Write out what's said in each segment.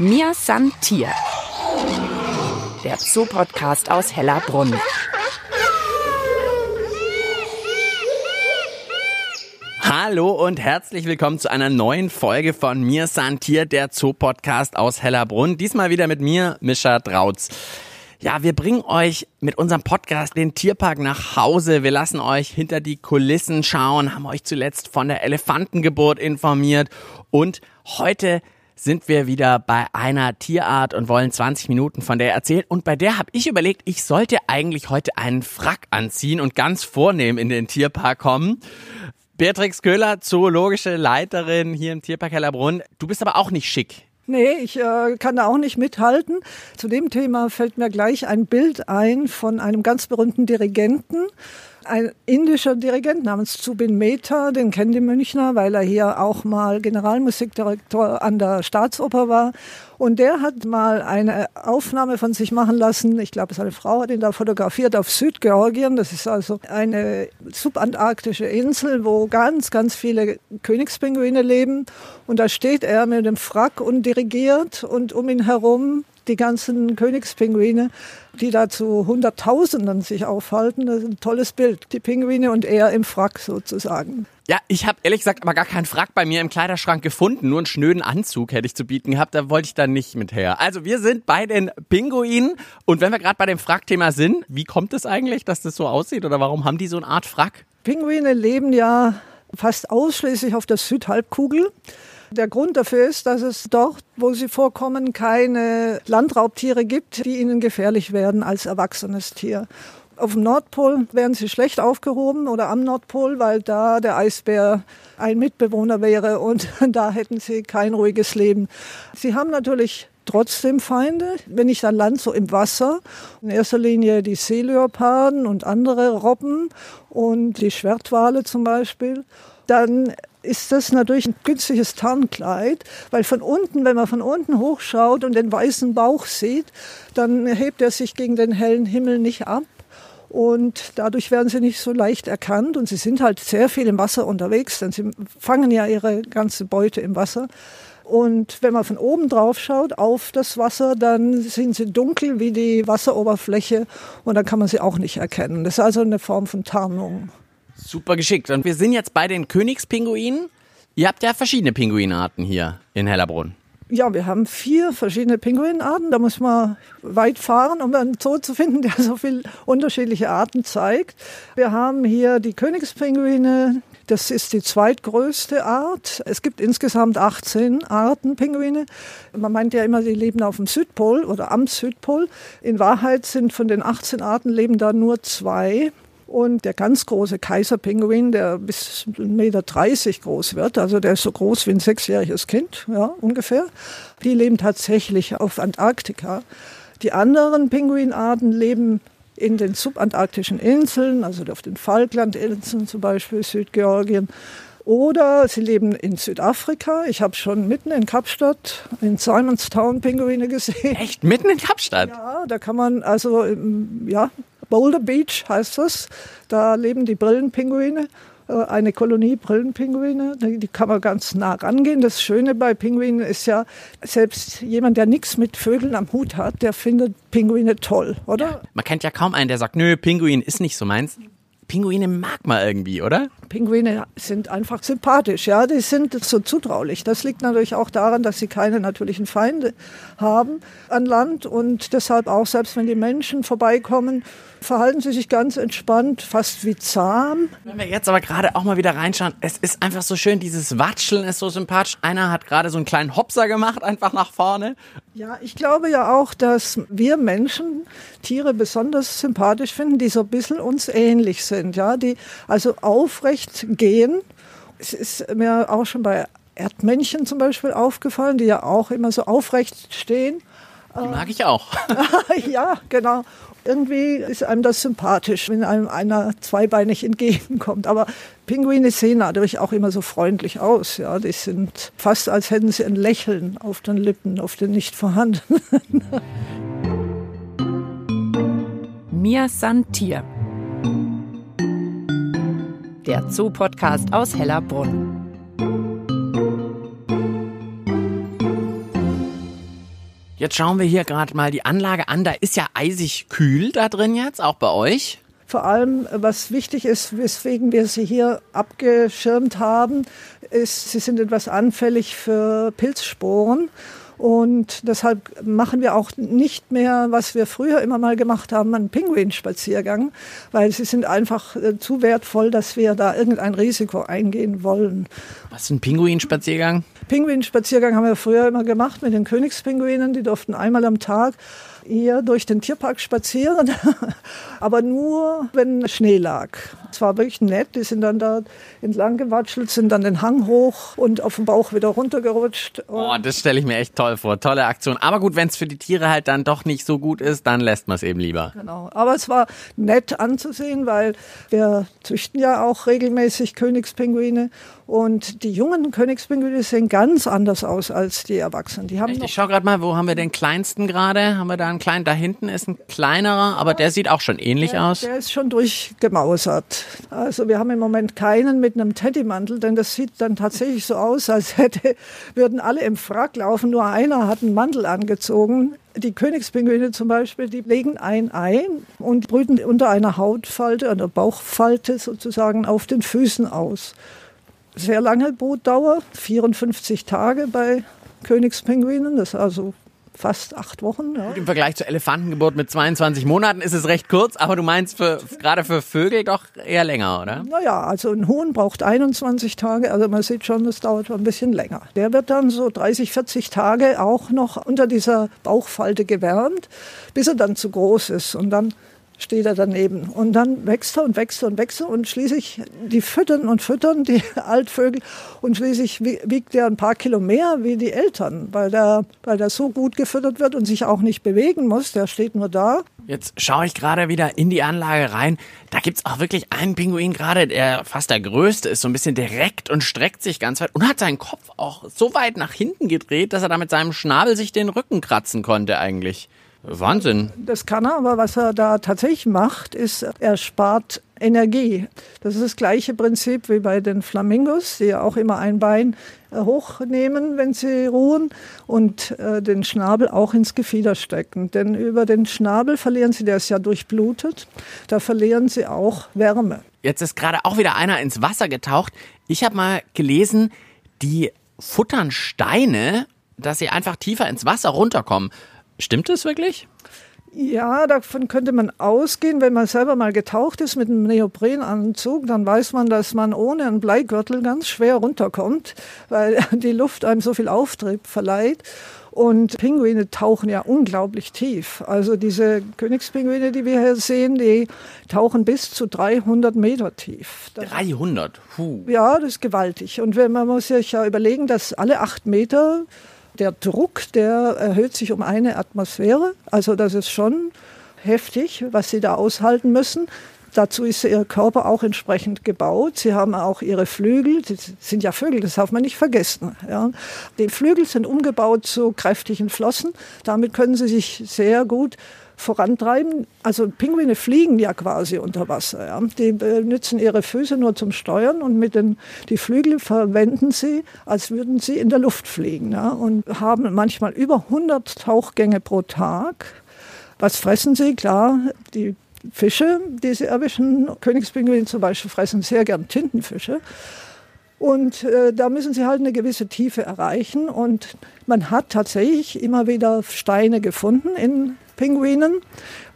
Mir san Tier. Der Zoopodcast aus Hellerbrunn. Hallo und herzlich willkommen zu einer neuen Folge von Mir san Tier, der Zoopodcast aus Hellerbrunn. Diesmal wieder mit mir, Mischa Drautz. Ja, wir bringen euch mit unserem Podcast den Tierpark nach Hause. Wir lassen euch hinter die Kulissen schauen, haben euch zuletzt von der Elefantengeburt informiert und heute sind wir wieder bei einer Tierart und wollen 20 Minuten von der erzählen. Und bei der habe ich überlegt, ich sollte eigentlich heute einen Frack anziehen und ganz vornehm in den Tierpark kommen. Beatrix Köhler, zoologische Leiterin hier im Tierpark Hellerbrunn. Du bist aber auch nicht schick. Nee, ich äh, kann da auch nicht mithalten. Zu dem Thema fällt mir gleich ein Bild ein von einem ganz berühmten Dirigenten, ein indischer Dirigent namens Zubin Mehta, den kennen die Münchner, weil er hier auch mal Generalmusikdirektor an der Staatsoper war. Und der hat mal eine Aufnahme von sich machen lassen. Ich glaube, seine Frau hat ihn da fotografiert auf Südgeorgien. Das ist also eine subantarktische Insel, wo ganz, ganz viele Königspinguine leben. Und da steht er mit dem Frack und dirigiert und um ihn herum die ganzen Königspinguine, die da zu Hunderttausenden sich aufhalten. Das ist ein tolles Bild. Die Pinguine und er im Frack sozusagen. Ja, ich habe ehrlich gesagt aber gar keinen Frack bei mir im Kleiderschrank gefunden. Nur einen schnöden Anzug hätte ich zu bieten gehabt. Da wollte ich dann nicht mit her. Also wir sind bei den Pinguinen. Und wenn wir gerade bei dem Frackthema sind, wie kommt es eigentlich, dass das so aussieht? Oder warum haben die so eine Art Frack? Pinguine leben ja fast ausschließlich auf der Südhalbkugel. Der Grund dafür ist, dass es dort, wo sie vorkommen, keine Landraubtiere gibt, die ihnen gefährlich werden als erwachsenes Tier. Auf dem Nordpol wären sie schlecht aufgehoben oder am Nordpol, weil da der Eisbär ein Mitbewohner wäre und da hätten sie kein ruhiges Leben. Sie haben natürlich trotzdem Feinde. Wenn ich an Land, so im Wasser, in erster Linie die Seeleoparden und andere Robben und die Schwertwale zum Beispiel, dann ist das natürlich ein günstiges Tarnkleid, weil von unten, wenn man von unten hochschaut und den weißen Bauch sieht, dann hebt er sich gegen den hellen Himmel nicht ab. Und dadurch werden sie nicht so leicht erkannt. Und sie sind halt sehr viel im Wasser unterwegs, denn sie fangen ja ihre ganze Beute im Wasser. Und wenn man von oben drauf schaut auf das Wasser, dann sind sie dunkel wie die Wasseroberfläche und dann kann man sie auch nicht erkennen. Das ist also eine Form von Tarnung. Super geschickt. Und wir sind jetzt bei den Königspinguinen. Ihr habt ja verschiedene Pinguinarten hier in Hellerbrunn. Ja, wir haben vier verschiedene Pinguinarten. Da muss man weit fahren, um einen Zoo zu finden, der so viele unterschiedliche Arten zeigt. Wir haben hier die Königspinguine. Das ist die zweitgrößte Art. Es gibt insgesamt 18 Arten Pinguine. Man meint ja immer, die leben auf dem Südpol oder am Südpol. In Wahrheit sind von den 18 Arten leben da nur zwei. Und der ganz große Kaiserpinguin, der bis 1,30 Meter groß wird, also der ist so groß wie ein sechsjähriges Kind, ja, ungefähr, die leben tatsächlich auf Antarktika. Die anderen Pinguinarten leben in den subantarktischen Inseln, also auf den Falklandinseln zum Beispiel, Südgeorgien. Oder sie leben in Südafrika. Ich habe schon mitten in Kapstadt, in Simonstown, Pinguine gesehen. Echt? Mitten in Kapstadt? Ja, da kann man also ja, Boulder Beach heißt das. Da leben die Brillenpinguine äh, eine Kolonie Brillenpinguine. Die kann man ganz nah rangehen. Das Schöne bei Pinguinen ist ja, selbst jemand, der nichts mit Vögeln am Hut hat, der findet Pinguine toll, oder? Ja, man kennt ja kaum einen, der sagt, nö, Pinguin ist nicht so meins. Pinguine mag man irgendwie, oder? Pinguine sind einfach sympathisch, ja, die sind so zutraulich. Das liegt natürlich auch daran, dass sie keine natürlichen Feinde haben an Land und deshalb auch, selbst wenn die Menschen vorbeikommen, verhalten sie sich ganz entspannt, fast wie zahm. Wenn wir jetzt aber gerade auch mal wieder reinschauen, es ist einfach so schön, dieses Watscheln ist so sympathisch. Einer hat gerade so einen kleinen Hopser gemacht, einfach nach vorne. Ja, ich glaube ja auch, dass wir Menschen Tiere besonders sympathisch finden, die so ein bisschen uns ähnlich sind, ja, die also aufrecht gehen. Es ist mir auch schon bei Erdmännchen zum Beispiel aufgefallen, die ja auch immer so aufrecht stehen. Die mag ich auch. ja, genau irgendwie ist einem das sympathisch, wenn einem einer zweibeinig entgegenkommt. Aber Pinguine sehen natürlich auch immer so freundlich aus. Ja, die sind fast, als hätten sie ein Lächeln auf den Lippen, auf den nicht vorhandenen. Mia Santier. Der Zoo-Podcast aus Hellerbrunn. Jetzt schauen wir hier gerade mal die Anlage an. Da ist ja eisig kühl da drin jetzt, auch bei euch. Vor allem, was wichtig ist, weswegen wir sie hier abgeschirmt haben, ist, sie sind etwas anfällig für Pilzsporen. Und deshalb machen wir auch nicht mehr, was wir früher immer mal gemacht haben, einen Pinguinspaziergang, weil sie sind einfach äh, zu wertvoll, dass wir da irgendein Risiko eingehen wollen. Was ist ein Pinguinspaziergang? Pinguinspaziergang haben wir früher immer gemacht mit den Königspinguinen. Die durften einmal am Tag hier durch den Tierpark spazieren, aber nur, wenn Schnee lag. Es war wirklich nett. Die sind dann da entlang gewatschelt, sind dann den Hang hoch und auf dem Bauch wieder runtergerutscht. Oh, das stelle ich mir echt toll vor. Tolle Aktion. Aber gut, wenn es für die Tiere halt dann doch nicht so gut ist, dann lässt man es eben lieber. Genau. Aber es war nett anzusehen, weil wir züchten ja auch regelmäßig Königspinguine und die jungen Königspinguine sehen ganz anders aus als die Erwachsenen. Die haben Echt? Ich schau gerade mal, wo haben wir den kleinsten gerade? Haben wir da einen kleinen? Da hinten ist ein kleinerer, aber der sieht auch schon ähnlich der, aus. Der ist schon durchgemausert. Also wir haben im Moment keinen mit einem Teddymantel, denn das sieht dann tatsächlich so aus, als hätte, würden alle im Frack laufen. Nur einer hat einen Mantel angezogen. Die Königspinguine zum Beispiel, die legen ein Ei und brüten unter einer Hautfalte, einer Bauchfalte sozusagen auf den Füßen aus sehr lange Brutdauer, 54 Tage bei Königspinguinen, das ist also fast acht Wochen. Ja. Im Vergleich zur Elefantengeburt mit 22 Monaten ist es recht kurz, aber du meinst für, gerade für Vögel doch eher länger, oder? Naja, also ein Huhn braucht 21 Tage, also man sieht schon, das dauert ein bisschen länger. Der wird dann so 30, 40 Tage auch noch unter dieser Bauchfalte gewärmt, bis er dann zu groß ist und dann steht er daneben. Und dann wächst er und wächst er und wächst er und schließlich, die füttern und füttern, die Altvögel, und schließlich wiegt er ein paar Kilo mehr wie die Eltern, weil der, weil der so gut gefüttert wird und sich auch nicht bewegen muss. Der steht nur da. Jetzt schaue ich gerade wieder in die Anlage rein. Da gibt es auch wirklich einen Pinguin gerade, der fast der größte ist, so ein bisschen direkt und streckt sich ganz weit und hat seinen Kopf auch so weit nach hinten gedreht, dass er da mit seinem Schnabel sich den Rücken kratzen konnte eigentlich. Wahnsinn. Das kann er, aber was er da tatsächlich macht, ist, er spart Energie. Das ist das gleiche Prinzip wie bei den Flamingos, die ja auch immer ein Bein äh, hochnehmen, wenn sie ruhen und äh, den Schnabel auch ins Gefieder stecken. Denn über den Schnabel verlieren sie, der ist ja durchblutet, da verlieren sie auch Wärme. Jetzt ist gerade auch wieder einer ins Wasser getaucht. Ich habe mal gelesen, die futtern Steine, dass sie einfach tiefer ins Wasser runterkommen. Stimmt das wirklich? Ja, davon könnte man ausgehen, wenn man selber mal getaucht ist mit einem Neoprenanzug, dann weiß man, dass man ohne einen Bleigürtel ganz schwer runterkommt, weil die Luft einem so viel Auftrieb verleiht. Und Pinguine tauchen ja unglaublich tief. Also diese Königspinguine, die wir hier sehen, die tauchen bis zu 300 Meter tief. 300? Puh. Ja, das ist gewaltig. Und man muss sich ja überlegen, dass alle acht Meter der Druck, der erhöht sich um eine Atmosphäre. Also das ist schon heftig, was sie da aushalten müssen. Dazu ist ihr Körper auch entsprechend gebaut. Sie haben auch ihre Flügel, die sind ja Vögel, das darf man nicht vergessen. Ja. Die Flügel sind umgebaut zu kräftigen Flossen. Damit können sie sich sehr gut vorantreiben. Also Pinguine fliegen ja quasi unter Wasser. Ja. Die benutzen ihre Füße nur zum Steuern und mit den die Flügel verwenden sie, als würden sie in der Luft fliegen ja, und haben manchmal über 100 Tauchgänge pro Tag. Was fressen sie? Klar, die Fische, die sie erwischen. Königspinguine zum Beispiel fressen sehr gern Tintenfische. Und äh, da müssen sie halt eine gewisse Tiefe erreichen. Und man hat tatsächlich immer wieder Steine gefunden in Pinguinen,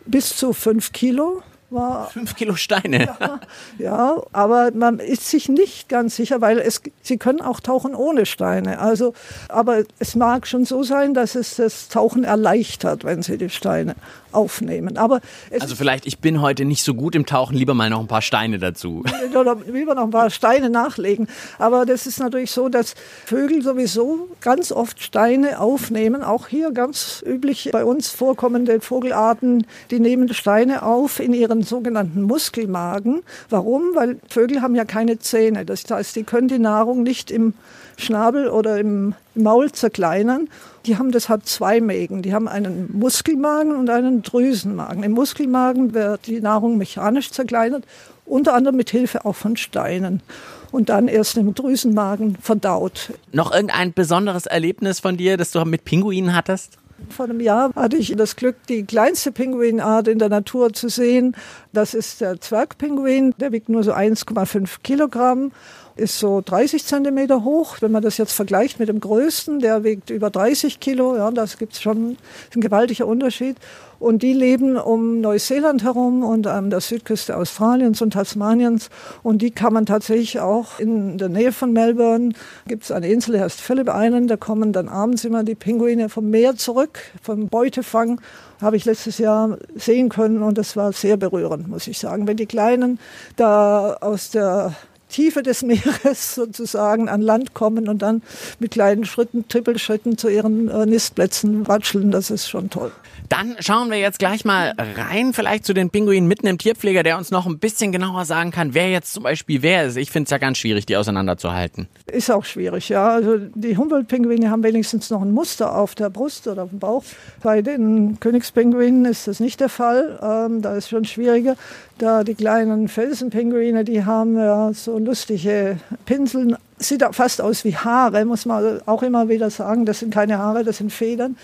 bis zu fünf Kilo war. Fünf Kilo Steine. Ja, ja, aber man ist sich nicht ganz sicher, weil es, sie können auch tauchen ohne Steine. Also, aber es mag schon so sein, dass es das Tauchen erleichtert, wenn sie die Steine aufnehmen. Aber also vielleicht, ich bin heute nicht so gut im Tauchen, lieber mal noch ein paar Steine dazu. Oder lieber noch ein paar Steine nachlegen. Aber das ist natürlich so, dass Vögel sowieso ganz oft Steine aufnehmen. Auch hier ganz üblich bei uns vorkommende Vogelarten, die nehmen Steine auf in ihren sogenannten Muskelmagen. Warum? Weil Vögel haben ja keine Zähne. Das heißt, die können die Nahrung nicht im Schnabel oder im Maul zerkleinern. Die haben deshalb zwei Mägen. Die haben einen Muskelmagen und einen Drüsenmagen. Im Muskelmagen wird die Nahrung mechanisch zerkleinert, unter anderem mit Hilfe auch von Steinen. Und dann erst im Drüsenmagen verdaut. Noch irgendein besonderes Erlebnis von dir, das du mit Pinguinen hattest? Vor einem Jahr hatte ich das Glück, die kleinste Pinguinart in der Natur zu sehen. Das ist der Zwergpinguin. Der wiegt nur so 1,5 Kilogramm ist so 30 Zentimeter hoch. Wenn man das jetzt vergleicht mit dem größten, der wiegt über 30 Kilo, ja, das gibt schon ein gewaltiger Unterschied. Und die leben um Neuseeland herum und an der Südküste Australiens und Tasmaniens. Und die kann man tatsächlich auch in der Nähe von Melbourne, gibt es eine Insel, die heißt Phillip Island, da kommen dann abends immer die Pinguine vom Meer zurück, vom Beutefang habe ich letztes Jahr sehen können und das war sehr berührend, muss ich sagen. Wenn die Kleinen da aus der Tiefe des Meeres sozusagen an Land kommen und dann mit kleinen Schritten, Trippelschritten zu ihren äh, Nistplätzen watscheln. Das ist schon toll. Dann schauen wir jetzt gleich mal rein, vielleicht zu den Pinguinen mit einem Tierpfleger, der uns noch ein bisschen genauer sagen kann, wer jetzt zum Beispiel wer ist. Ich finde es ja ganz schwierig, die auseinanderzuhalten. Ist auch schwierig, ja. Also die Humboldt-Pinguine haben wenigstens noch ein Muster auf der Brust oder auf dem Bauch. Bei den Königspinguinen ist das nicht der Fall. Ähm, da ist schon schwieriger. Da die kleinen Felsenpinguine, die haben ja so lustige Pinseln. Sieht fast aus wie Haare, muss man auch immer wieder sagen. Das sind keine Haare, das sind Federn.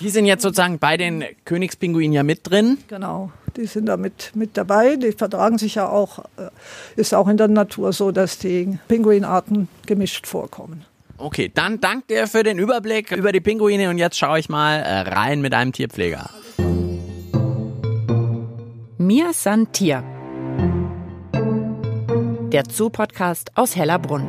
Die sind jetzt sozusagen bei den Königspinguinen ja mit drin. Genau, die sind da mit, mit dabei. Die vertragen sich ja auch, äh, ist auch in der Natur so, dass die Pinguinarten gemischt vorkommen. Okay, dann danke dir für den Überblick über die Pinguine und jetzt schaue ich mal äh, rein mit einem Tierpfleger. Mir san Tier. Der Zoo-Podcast aus Hellerbrunn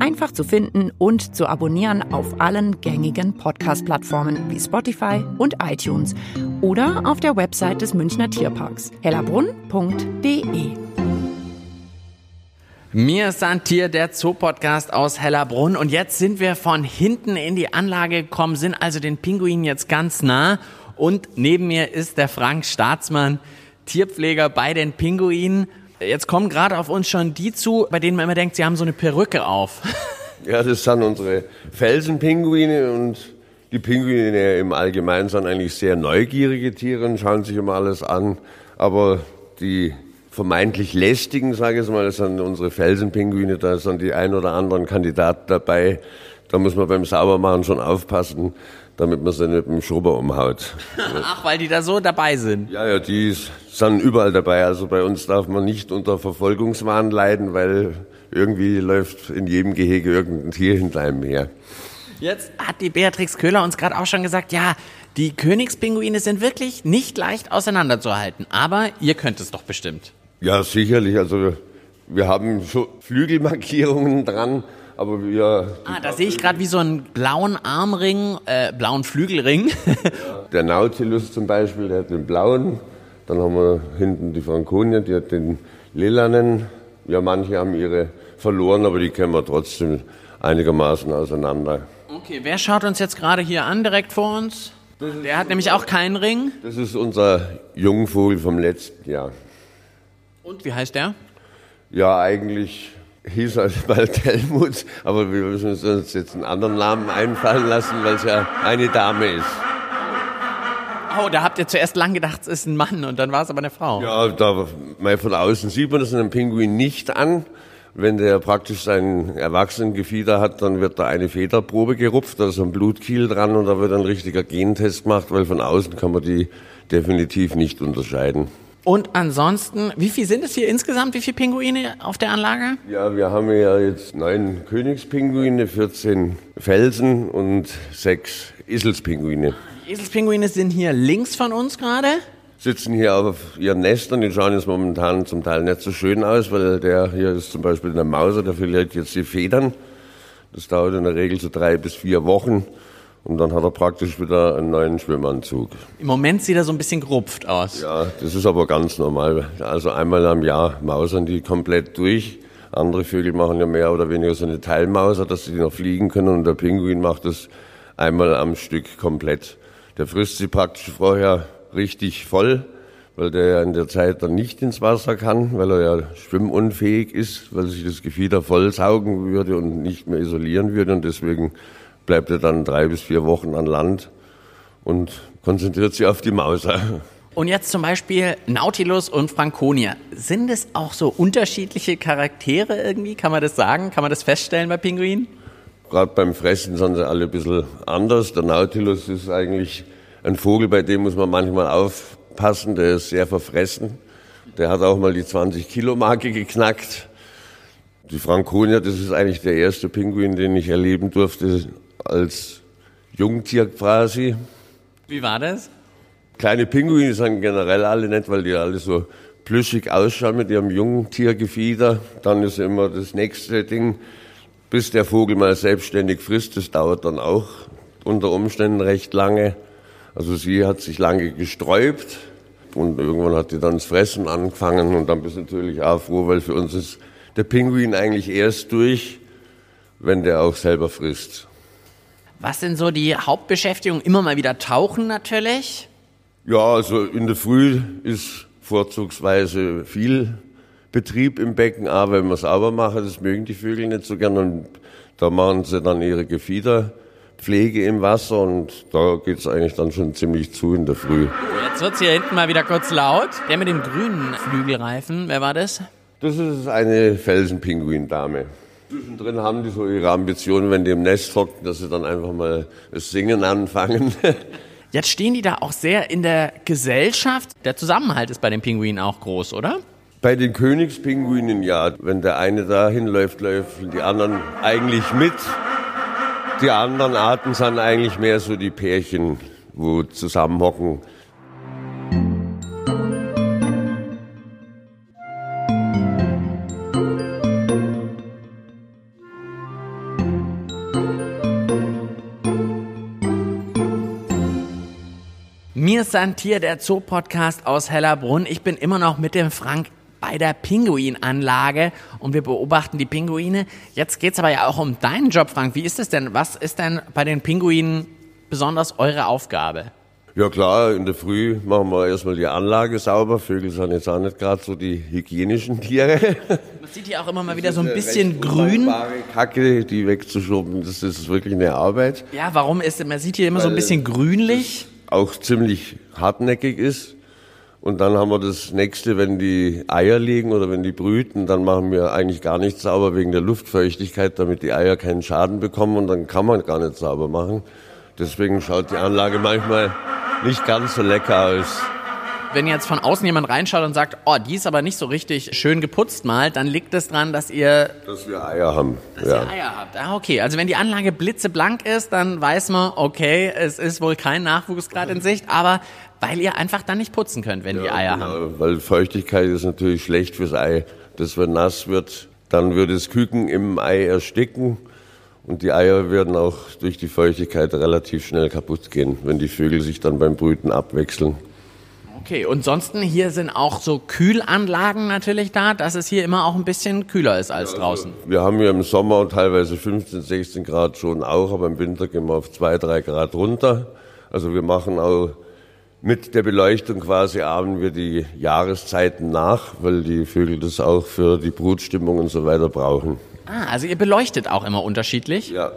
einfach zu finden und zu abonnieren auf allen gängigen Podcast-Plattformen wie Spotify und iTunes oder auf der Website des Münchner Tierparks hellerbrunn.de. Mir ist Tier, der Zoo-Podcast aus Hellerbrunn. Und jetzt sind wir von hinten in die Anlage gekommen, sind also den Pinguinen jetzt ganz nah. Und neben mir ist der Frank Staatsmann, Tierpfleger bei den Pinguinen. Jetzt kommen gerade auf uns schon die zu, bei denen man immer denkt, sie haben so eine Perücke auf. Ja, das sind unsere Felsenpinguine und die Pinguine im Allgemeinen sind eigentlich sehr neugierige Tiere und schauen sich immer alles an. Aber die vermeintlich lästigen, sage ich mal, das sind unsere Felsenpinguine, da sind die ein oder anderen Kandidaten dabei. Da muss man beim Saubermachen schon aufpassen, damit man sie nicht mit dem Schrubber umhaut. Ach, weil die da so dabei sind. Ja, ja, die sind überall dabei. Also bei uns darf man nicht unter Verfolgungswahn leiden, weil irgendwie läuft in jedem Gehege irgendein Tier hinter einem her. Jetzt hat die Beatrix Köhler uns gerade auch schon gesagt, ja, die Königspinguine sind wirklich nicht leicht auseinanderzuhalten. Aber ihr könnt es doch bestimmt. Ja, sicherlich. Also wir haben Flügelmarkierungen dran aber wir. Ah, da sehe ich gerade wie so einen blauen Armring, äh, blauen Flügelring. der Nautilus zum Beispiel, der hat den blauen. Dann haben wir hinten die Franconia, die hat den lilanen. Ja, manche haben ihre verloren, aber die kennen wir trotzdem einigermaßen auseinander. Okay, wer schaut uns jetzt gerade hier an, direkt vor uns? Der hat nämlich auch keinen Ring. Das ist unser Jungvogel vom letzten Jahr. Und wie heißt der? Ja, eigentlich hieß er bald Helmut, aber wir müssen uns jetzt einen anderen Namen einfallen lassen, weil es ja eine Dame ist. Oh, da habt ihr zuerst lang gedacht, es ist ein Mann und dann war es aber eine Frau. Ja, da mal von außen sieht man das einem Pinguin nicht an. Wenn der praktisch sein Erwachsenengefieder hat, dann wird da eine Federprobe gerupft, da ist ein Blutkiel dran und da wird ein richtiger Gentest gemacht, weil von außen kann man die definitiv nicht unterscheiden. Und ansonsten, wie viel sind es hier insgesamt? Wie viele Pinguine auf der Anlage? Ja, wir haben ja jetzt neun Königspinguine, 14 Felsen und sechs Eselspinguine. Die Eselspinguine sind hier links von uns gerade. Sitzen hier auf ihren Nestern, die schauen jetzt momentan zum Teil nicht so schön aus, weil der hier ist zum Beispiel der Mauser, der verliert jetzt die Federn. Das dauert in der Regel so drei bis vier Wochen. Und dann hat er praktisch wieder einen neuen Schwimmanzug. Im Moment sieht er so ein bisschen gerupft aus. Ja, das ist aber ganz normal. Also einmal am Jahr mausern die komplett durch. Andere Vögel machen ja mehr oder weniger so eine Teilmauser, dass sie noch fliegen können. Und der Pinguin macht das einmal am Stück komplett. Der frisst sie praktisch vorher richtig voll, weil der ja in der Zeit dann nicht ins Wasser kann, weil er ja schwimmunfähig ist, weil sich das Gefieder voll saugen würde und nicht mehr isolieren würde. Und deswegen bleibt er dann drei bis vier Wochen an Land und konzentriert sich auf die Mauser. Und jetzt zum Beispiel Nautilus und Franconia. Sind es auch so unterschiedliche Charaktere irgendwie? Kann man das sagen? Kann man das feststellen bei Pinguinen? gerade beim Fressen sind sie alle ein bisschen anders. Der Nautilus ist eigentlich ein Vogel, bei dem muss man manchmal aufpassen, der ist sehr verfressen. Der hat auch mal die 20-Kilo-Marke geknackt. Die Franconia, das ist eigentlich der erste Pinguin, den ich erleben durfte als Jungtier quasi. Wie war das? Kleine Pinguine sind generell alle nett, weil die alle so plüschig ausschauen mit ihrem Jungtiergefieder. Dann ist immer das nächste Ding, bis der Vogel mal selbstständig frisst. Das dauert dann auch unter Umständen recht lange. Also sie hat sich lange gesträubt und irgendwann hat die dann das Fressen angefangen und dann bist du natürlich auch froh, weil für uns ist der Pinguin eigentlich erst durch, wenn der auch selber frisst. Was sind so die Hauptbeschäftigungen? Immer mal wieder tauchen natürlich. Ja, also in der Früh ist vorzugsweise viel Betrieb im Becken, aber wenn man sauber machen, das mögen die Vögel nicht so gern und da machen sie dann ihre Gefiederpflege im Wasser und da geht's eigentlich dann schon ziemlich zu in der Früh. Jetzt wird's hier hinten mal wieder kurz laut. Der mit dem grünen Flügelreifen, wer war das? Das ist eine Felsenpinguindame. Zwischendrin haben die so ihre Ambitionen, wenn die im Nest hocken, dass sie dann einfach mal das Singen anfangen. Jetzt stehen die da auch sehr in der Gesellschaft. Der Zusammenhalt ist bei den Pinguinen auch groß, oder? Bei den Königspinguinen ja. Wenn der eine dahin läuft, laufen die anderen eigentlich mit. Die anderen Arten sind eigentlich mehr so die Pärchen, wo zusammenhocken. Mir Santier, der Zoo-Podcast aus Hellerbrunn. Ich bin immer noch mit dem Frank bei der Pinguinanlage und wir beobachten die Pinguine. Jetzt geht's aber ja auch um deinen Job, Frank. Wie ist es denn? Was ist denn bei den Pinguinen besonders eure Aufgabe? Ja klar, in der Früh machen wir erstmal die Anlage sauber. Vögel sind jetzt auch nicht gerade so die hygienischen Tiere. Man sieht hier auch immer mal wieder so ein bisschen grün. Kacke, die wegzuschoben, das ist wirklich eine Arbeit. Ja, warum ist, man sieht hier immer so ein bisschen grünlich. Auch ziemlich hartnäckig ist. Und dann haben wir das nächste, wenn die Eier legen oder wenn die brüten, dann machen wir eigentlich gar nichts sauber wegen der Luftfeuchtigkeit, damit die Eier keinen Schaden bekommen und dann kann man gar nicht sauber machen. Deswegen schaut die Anlage manchmal nicht ganz so lecker aus. Wenn jetzt von außen jemand reinschaut und sagt, oh, die ist aber nicht so richtig schön geputzt mal, dann liegt es daran, dass ihr, Dass wir Eier haben. dass ja. ihr Eier habt. Ah, okay. Also wenn die Anlage blitzeblank ist, dann weiß man, okay, es ist wohl kein Nachwuchs gerade in Sicht, aber weil ihr einfach dann nicht putzen könnt, wenn die Eier genau, haben. Weil Feuchtigkeit ist natürlich schlecht fürs Ei. Das, wenn nass wird, dann wird das Küken im Ei ersticken. Und die Eier werden auch durch die Feuchtigkeit relativ schnell kaputt gehen, wenn die Vögel sich dann beim Brüten abwechseln. Okay, und sonst hier sind auch so Kühlanlagen natürlich da, dass es hier immer auch ein bisschen kühler ist als draußen. Wir haben hier im Sommer teilweise 15, 16 Grad schon auch, aber im Winter gehen wir auf 2, 3 Grad runter. Also wir machen auch mit der Beleuchtung quasi ahmen wir die Jahreszeiten nach, weil die Vögel das auch für die Brutstimmung und so weiter brauchen. Ah, also ihr beleuchtet auch immer unterschiedlich. Ja,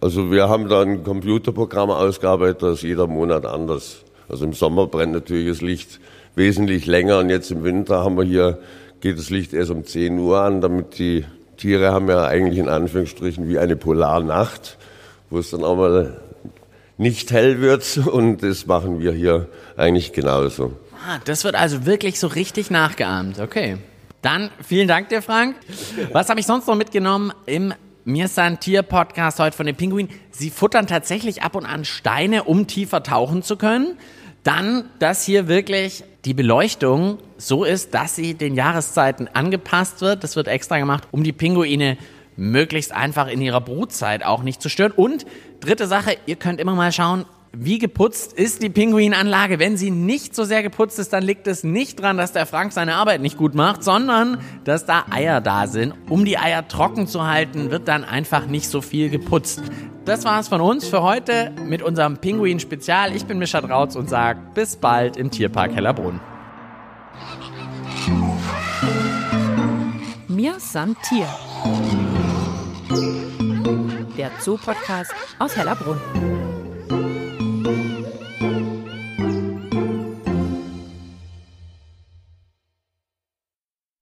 also wir haben da ein Computerprogramm ausgearbeitet, das ist jeder Monat anders. Also im Sommer brennt natürlich das Licht wesentlich länger und jetzt im Winter haben wir hier, geht das Licht erst um 10 Uhr an, damit die Tiere haben ja eigentlich in Anführungsstrichen wie eine Polarnacht, wo es dann auch mal nicht hell wird und das machen wir hier eigentlich genauso. Ah, das wird also wirklich so richtig nachgeahmt. Okay. Dann vielen Dank dir, Frank. Was habe ich sonst noch mitgenommen im Mir sein Tier Podcast heute von den Pinguinen? Sie futtern tatsächlich ab und an Steine, um tiefer tauchen zu können. Dann, dass hier wirklich die Beleuchtung so ist, dass sie den Jahreszeiten angepasst wird. Das wird extra gemacht, um die Pinguine möglichst einfach in ihrer Brutzeit auch nicht zu stören. Und dritte Sache, ihr könnt immer mal schauen, wie geputzt ist die Pinguinanlage. Wenn sie nicht so sehr geputzt ist, dann liegt es nicht dran, dass der Frank seine Arbeit nicht gut macht, sondern dass da Eier da sind. Um die Eier trocken zu halten, wird dann einfach nicht so viel geputzt. Das war's von uns für heute mit unserem Pinguin-Spezial. Ich bin Mischa Drautz und sage bis bald im Tierpark Hellerbrunn. Mir san Tier. Der Zoo-Podcast aus Hellerbrunn.